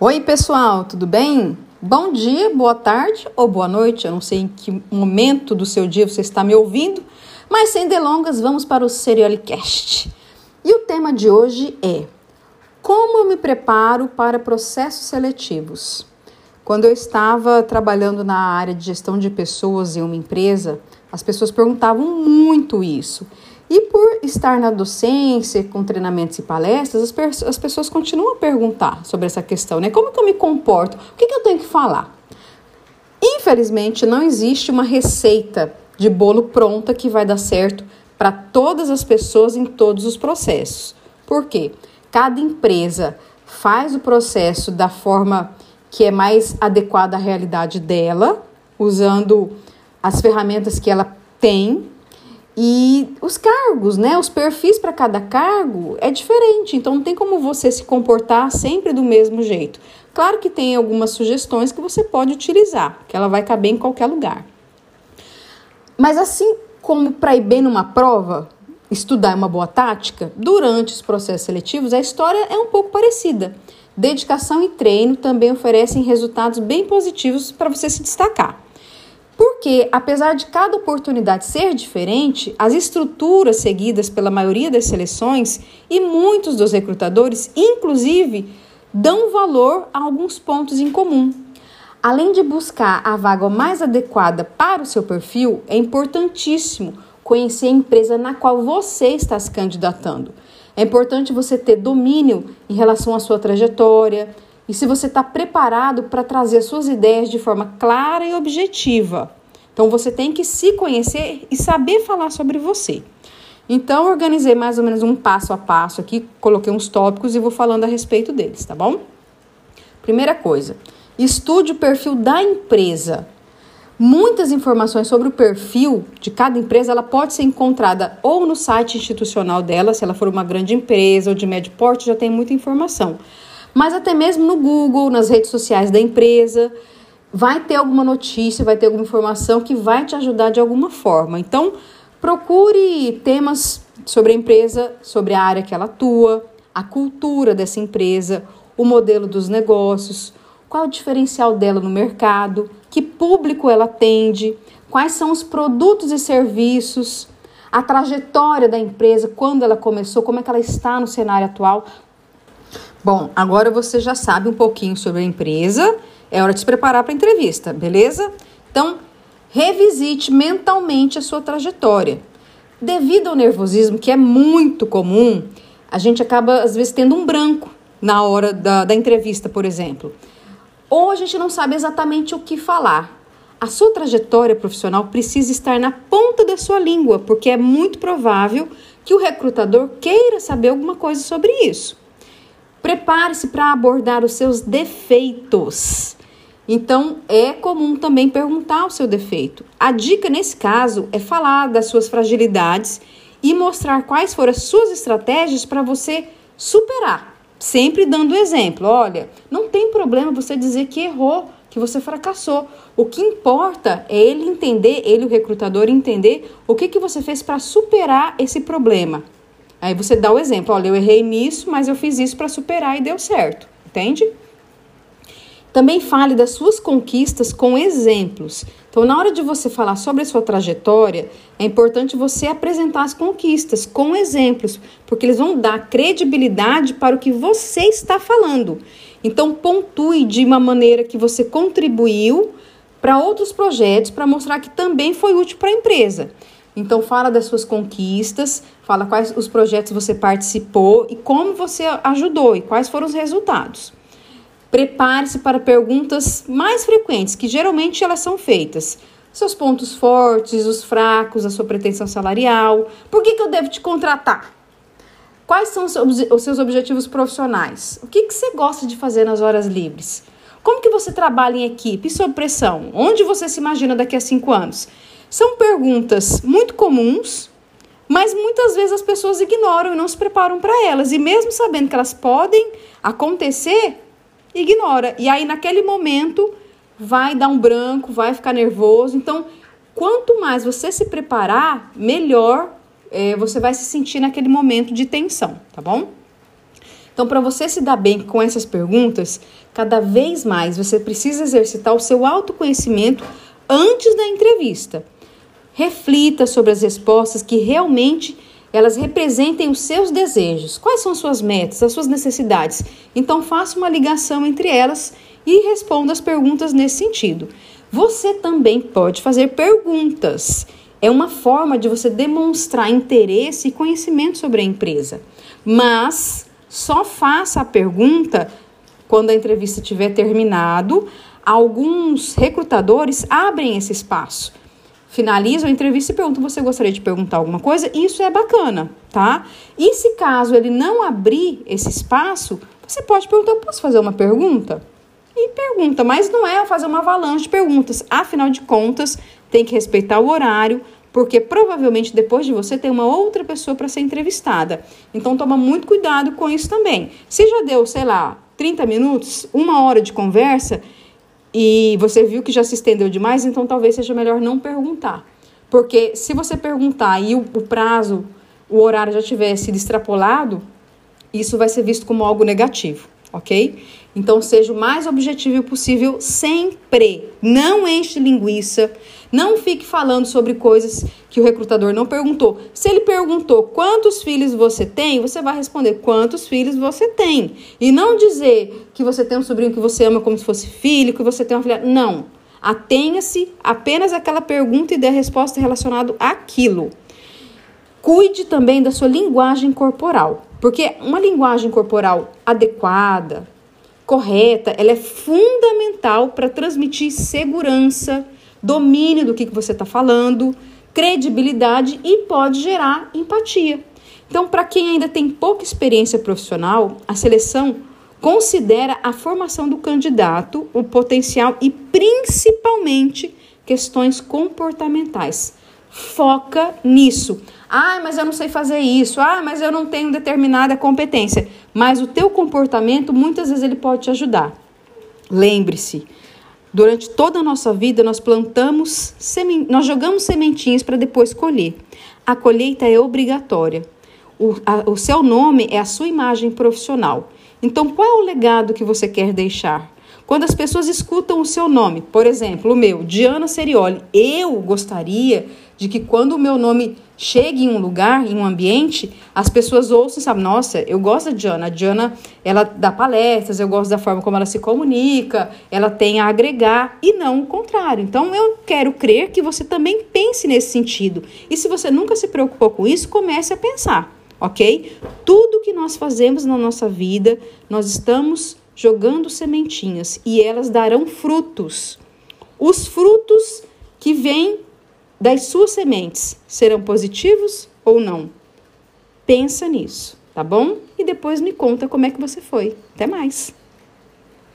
Oi, pessoal, tudo bem? Bom dia, boa tarde ou boa noite. Eu não sei em que momento do seu dia você está me ouvindo, mas sem delongas, vamos para o Seriolicast. E o tema de hoje é: Como eu me preparo para processos seletivos? Quando eu estava trabalhando na área de gestão de pessoas em uma empresa, as pessoas perguntavam muito isso. E por estar na docência, com treinamentos e palestras, as, as pessoas continuam a perguntar sobre essa questão, né? Como que eu me comporto? O que, que eu tenho que falar? Infelizmente, não existe uma receita de bolo pronta que vai dar certo para todas as pessoas em todos os processos. Por quê? Cada empresa faz o processo da forma que é mais adequada à realidade dela, usando as ferramentas que ela tem e os cargos, né? Os perfis para cada cargo é diferente, então não tem como você se comportar sempre do mesmo jeito. Claro que tem algumas sugestões que você pode utilizar, que ela vai caber em qualquer lugar. Mas assim como para ir bem numa prova, estudar é uma boa tática, durante os processos seletivos a história é um pouco parecida. Dedicação e treino também oferecem resultados bem positivos para você se destacar. Porque, apesar de cada oportunidade ser diferente, as estruturas seguidas pela maioria das seleções e muitos dos recrutadores, inclusive, dão valor a alguns pontos em comum. Além de buscar a vaga mais adequada para o seu perfil, é importantíssimo conhecer a empresa na qual você está se candidatando. É importante você ter domínio em relação à sua trajetória, e se você está preparado para trazer suas ideias de forma clara e objetiva. Então você tem que se conhecer e saber falar sobre você. Então, organizei mais ou menos um passo a passo aqui, coloquei uns tópicos e vou falando a respeito deles, tá bom? Primeira coisa, estude o perfil da empresa. Muitas informações sobre o perfil de cada empresa, ela pode ser encontrada ou no site institucional dela, se ela for uma grande empresa ou de médio porte, já tem muita informação mas até mesmo no Google, nas redes sociais da empresa, vai ter alguma notícia, vai ter alguma informação que vai te ajudar de alguma forma. Então, procure temas sobre a empresa, sobre a área que ela atua, a cultura dessa empresa, o modelo dos negócios, qual o diferencial dela no mercado, que público ela atende, quais são os produtos e serviços, a trajetória da empresa, quando ela começou, como é que ela está no cenário atual. Bom, agora você já sabe um pouquinho sobre a empresa, é hora de se preparar para a entrevista, beleza? Então, revisite mentalmente a sua trajetória. Devido ao nervosismo, que é muito comum, a gente acaba às vezes tendo um branco na hora da, da entrevista, por exemplo. Ou a gente não sabe exatamente o que falar. A sua trajetória profissional precisa estar na ponta da sua língua, porque é muito provável que o recrutador queira saber alguma coisa sobre isso. Prepare-se para abordar os seus defeitos. Então, é comum também perguntar o seu defeito. A dica nesse caso é falar das suas fragilidades e mostrar quais foram as suas estratégias para você superar. Sempre dando exemplo. Olha, não tem problema você dizer que errou, que você fracassou. O que importa é ele entender, ele, o recrutador, entender o que, que você fez para superar esse problema. Aí você dá o exemplo, olha, eu errei nisso, mas eu fiz isso para superar e deu certo, entende? Também fale das suas conquistas com exemplos. Então, na hora de você falar sobre a sua trajetória, é importante você apresentar as conquistas com exemplos, porque eles vão dar credibilidade para o que você está falando. Então, pontue de uma maneira que você contribuiu para outros projetos para mostrar que também foi útil para a empresa. Então fala das suas conquistas, fala quais os projetos você participou e como você ajudou e quais foram os resultados. Prepare-se para perguntas mais frequentes, que geralmente elas são feitas. Seus pontos fortes, os fracos, a sua pretensão salarial. Por que, que eu devo te contratar? Quais são os seus objetivos profissionais? O que, que você gosta de fazer nas horas livres? Como que você trabalha em equipe e sob pressão? Onde você se imagina daqui a cinco anos? São perguntas muito comuns, mas muitas vezes as pessoas ignoram e não se preparam para elas. E mesmo sabendo que elas podem acontecer, ignora. E aí, naquele momento, vai dar um branco, vai ficar nervoso. Então, quanto mais você se preparar, melhor é, você vai se sentir naquele momento de tensão, tá bom? Então, para você se dar bem com essas perguntas, cada vez mais você precisa exercitar o seu autoconhecimento antes da entrevista. Reflita sobre as respostas que realmente elas representem os seus desejos. Quais são as suas metas, as suas necessidades? Então faça uma ligação entre elas e responda as perguntas nesse sentido. Você também pode fazer perguntas. É uma forma de você demonstrar interesse e conhecimento sobre a empresa. Mas só faça a pergunta quando a entrevista tiver terminado. Alguns recrutadores abrem esse espaço finalizam a entrevista e perguntam: você gostaria de perguntar alguma coisa? Isso é bacana, tá? E se caso ele não abrir esse espaço, você pode perguntar: posso fazer uma pergunta? E pergunta, mas não é fazer uma avalanche de perguntas. Afinal de contas, tem que respeitar o horário, porque provavelmente depois de você tem uma outra pessoa para ser entrevistada. Então toma muito cuidado com isso também. Se já deu, sei lá, 30 minutos, uma hora de conversa, e você viu que já se estendeu demais, então talvez seja melhor não perguntar. Porque se você perguntar e o, o prazo, o horário já tiver sido extrapolado, isso vai ser visto como algo negativo, ok? Então seja o mais objetivo possível sempre. Não enche linguiça, não fique falando sobre coisas que o recrutador não perguntou. Se ele perguntou quantos filhos você tem, você vai responder quantos filhos você tem. E não dizer que você tem um sobrinho que você ama como se fosse filho, que você tem uma filha. Não. Atenha-se apenas àquela pergunta e dê a resposta relacionada àquilo. Cuide também da sua linguagem corporal, porque uma linguagem corporal adequada, correta, ela é fundamental para transmitir segurança, domínio do que, que você está falando, credibilidade e pode gerar empatia. Então, para quem ainda tem pouca experiência profissional, a seleção considera a formação do candidato, o potencial e principalmente questões comportamentais. Foca nisso. Ah, mas eu não sei fazer isso. Ah, mas eu não tenho determinada competência. Mas o teu comportamento muitas vezes ele pode te ajudar. Lembre-se, Durante toda a nossa vida, nós plantamos, nós jogamos sementinhas para depois colher. A colheita é obrigatória. O, a, o seu nome é a sua imagem profissional. Então, qual é o legado que você quer deixar? Quando as pessoas escutam o seu nome, por exemplo, o meu, Diana Serioli, eu gostaria de que quando o meu nome chegue em um lugar, em um ambiente, as pessoas ouçam e sabem, nossa, eu gosto da Diana. A Diana, ela dá palestras, eu gosto da forma como ela se comunica, ela tem a agregar e não o contrário. Então, eu quero crer que você também pense nesse sentido. E se você nunca se preocupou com isso, comece a pensar, ok? Tudo que nós fazemos na nossa vida, nós estamos jogando sementinhas e elas darão frutos. Os frutos que vêm das suas sementes serão positivos ou não? Pensa nisso, tá bom? E depois me conta como é que você foi. Até mais!